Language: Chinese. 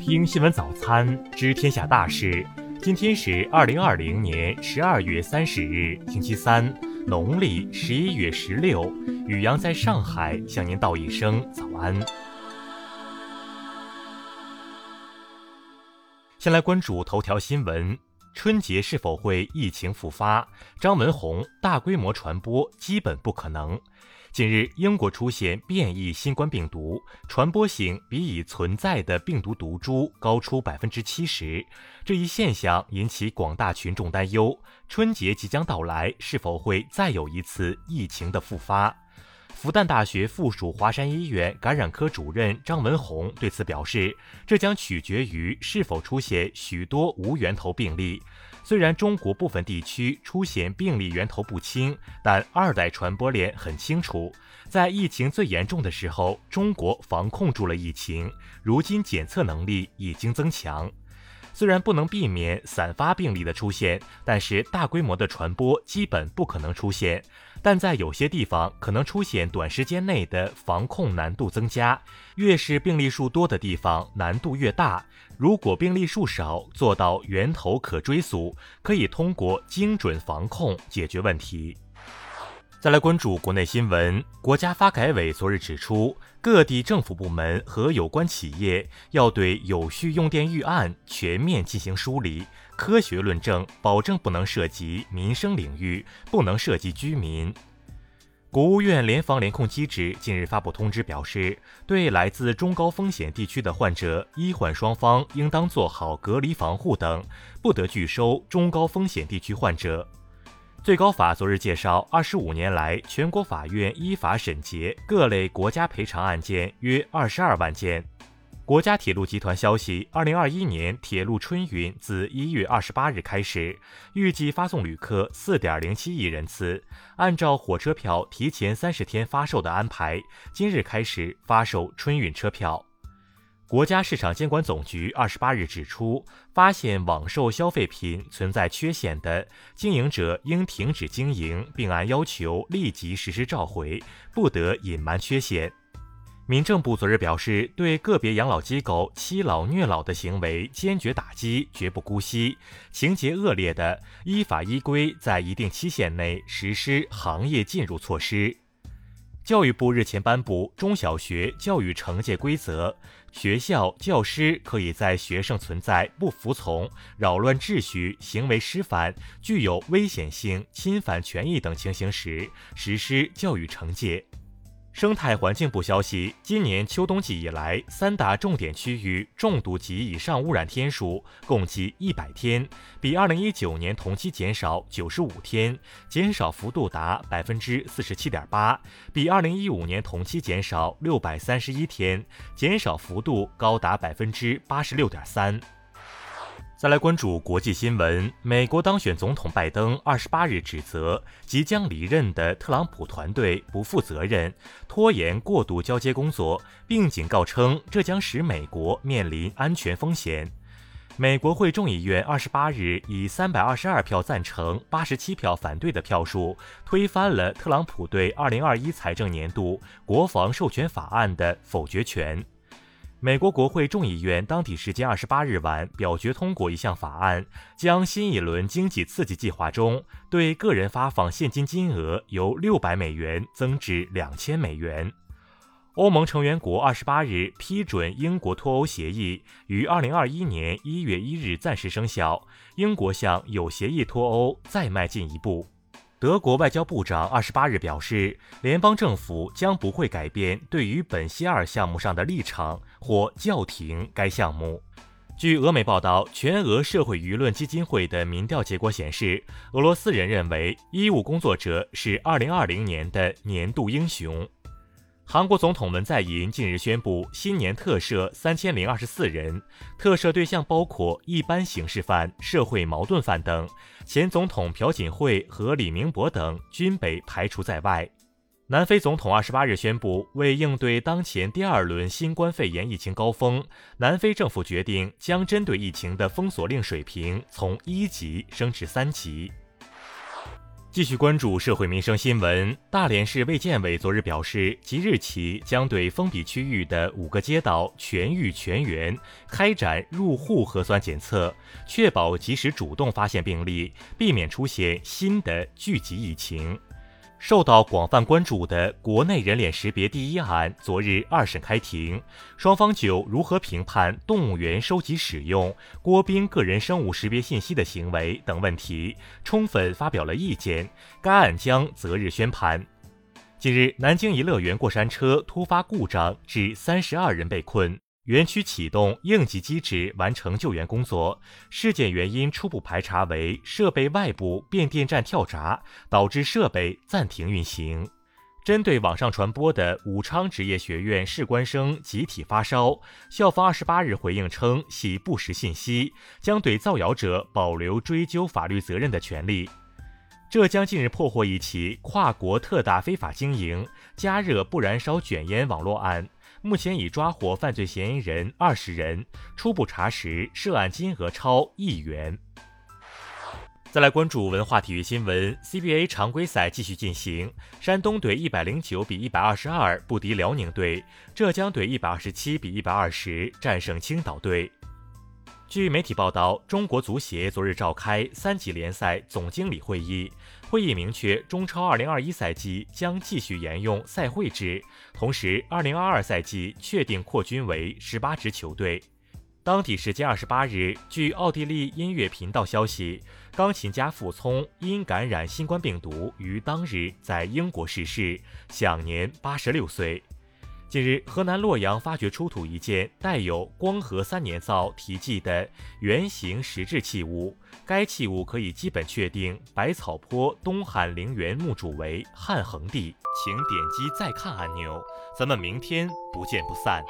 听新闻早餐，知天下大事。今天是二零二零年十二月三十日，星期三，农历十一月十六。雨阳在上海向您道一声早安。先来关注头条新闻：春节是否会疫情复发？张文宏，大规模传播基本不可能。近日，英国出现变异新冠病毒，传播性比已存在的病毒毒株高出百分之七十。这一现象引起广大群众担忧：春节即将到来，是否会再有一次疫情的复发？复旦大学附属华山医院感染科主任张文宏对此表示：“这将取决于是否出现许多无源头病例。”虽然中国部分地区出现病例源头不清，但二代传播链很清楚。在疫情最严重的时候，中国防控住了疫情，如今检测能力已经增强。虽然不能避免散发病例的出现，但是大规模的传播基本不可能出现。但在有些地方可能出现短时间内的防控难度增加。越是病例数多的地方，难度越大。如果病例数少，做到源头可追溯，可以通过精准防控解决问题。再来关注国内新闻，国家发改委昨日指出，各地政府部门和有关企业要对有序用电预案全面进行梳理，科学论证，保证不能涉及民生领域，不能涉及居民。国务院联防联控机制近日发布通知，表示，对来自中高风险地区的患者，医患双方应当做好隔离防护等，不得拒收中高风险地区患者。最高法昨日介绍，二十五年来，全国法院依法审结各类国家赔偿案件约二十二万件。国家铁路集团消息，二零二一年铁路春运自一月二十八日开始，预计发送旅客四点零七亿人次。按照火车票提前三十天发售的安排，今日开始发售春运车票。国家市场监管总局二十八日指出，发现网售消费品存在缺陷的经营者应停止经营，并按要求立即实施召回，不得隐瞒缺陷。民政部昨日表示，对个别养老机构欺老虐老的行为坚决打击，绝不姑息；情节恶劣的，依法依规在一定期限内实施行业禁入措施。教育部日前颁布中小学教育惩戒规则，学校教师可以在学生存在不服从、扰乱秩序、行为失范、具有危险性、侵犯权益等情形时，实施教育惩戒。生态环境部消息，今年秋冬季以来，三大重点区域重度及以上污染天数共计一百天，比二零一九年同期减少九十五天，减少幅度达百分之四十七点八，比二零一五年同期减少六百三十一天，减少幅度高达百分之八十六点三。再来关注国际新闻。美国当选总统拜登二十八日指责即将离任的特朗普团队不负责任、拖延过渡交接工作，并警告称这将使美国面临安全风险。美国会众议院二十八日以三百二十二票赞成、八十七票反对的票数推翻了特朗普对二零二一财政年度国防授权法案的否决权。美国国会众议院当地时间二十八日晚表决通过一项法案，将新一轮经济刺激计划中对个人发放现金金额由六百美元增至两千美元。欧盟成员国二十八日批准英国脱欧协议，于二零二一年一月一日暂时生效。英国向有协议脱欧再迈进一步。德国外交部长二十八日表示，联邦政府将不会改变对于本西尔项目上的立场或叫停该项目。据俄媒报道，全俄社会舆论基金会的民调结果显示，俄罗斯人认为医务工作者是二零二零年的年度英雄。韩国总统文在寅近日宣布，新年特赦三千零二十四人，特赦对象包括一般刑事犯、社会矛盾犯等。前总统朴槿惠和李明博等均被排除在外。南非总统二十八日宣布，为应对当前第二轮新冠肺炎疫情高峰，南非政府决定将针对疫情的封锁令水平从一级升至三级。继续关注社会民生新闻。大连市卫健委昨日表示，即日起将对封闭区域的五个街道全域全员开展入户核酸检测，确保及时主动发现病例，避免出现新的聚集疫情。受到广泛关注的国内人脸识别第一案昨日二审开庭，双方就如何评判动物园收集使用郭斌个人生物识别信息的行为等问题，充分发表了意见。该案将择日宣判。近日，南京一乐园过山车突发故障，致三十二人被困。园区启动应急机制，完成救援工作。事件原因初步排查为设备外部变电站跳闸，导致设备暂停运行。针对网上传播的武昌职业学院士官生集体发烧，校方二十八日回应称系不实信息，将对造谣者保留追究法律责任的权利。浙江近日破获一起跨国特大非法经营加热不燃烧卷烟网络案。目前已抓获犯罪嫌疑人二十人，初步查实涉案金额超亿元。再来关注文化体育新闻，CBA 常规赛继续进行，山东队一百零九比一百二十二不敌辽宁队，浙江队一百二十七比一百二十战胜青岛队。据媒体报道，中国足协昨日召开三级联赛总经理会议，会议明确中超2021赛季将继续沿用赛会制，同时2022赛季确定扩军为十八支球队。当地时间二十八日，据奥地利音乐频道消息，钢琴家傅聪因感染新冠病毒于当日在英国逝世，享年八十六岁。近日，河南洛阳发掘出土一件带有“光和三年造”题记的圆形石质器物，该器物可以基本确定百草坡东汉陵园墓主为汉恒帝。请点击再看按钮，咱们明天不见不散。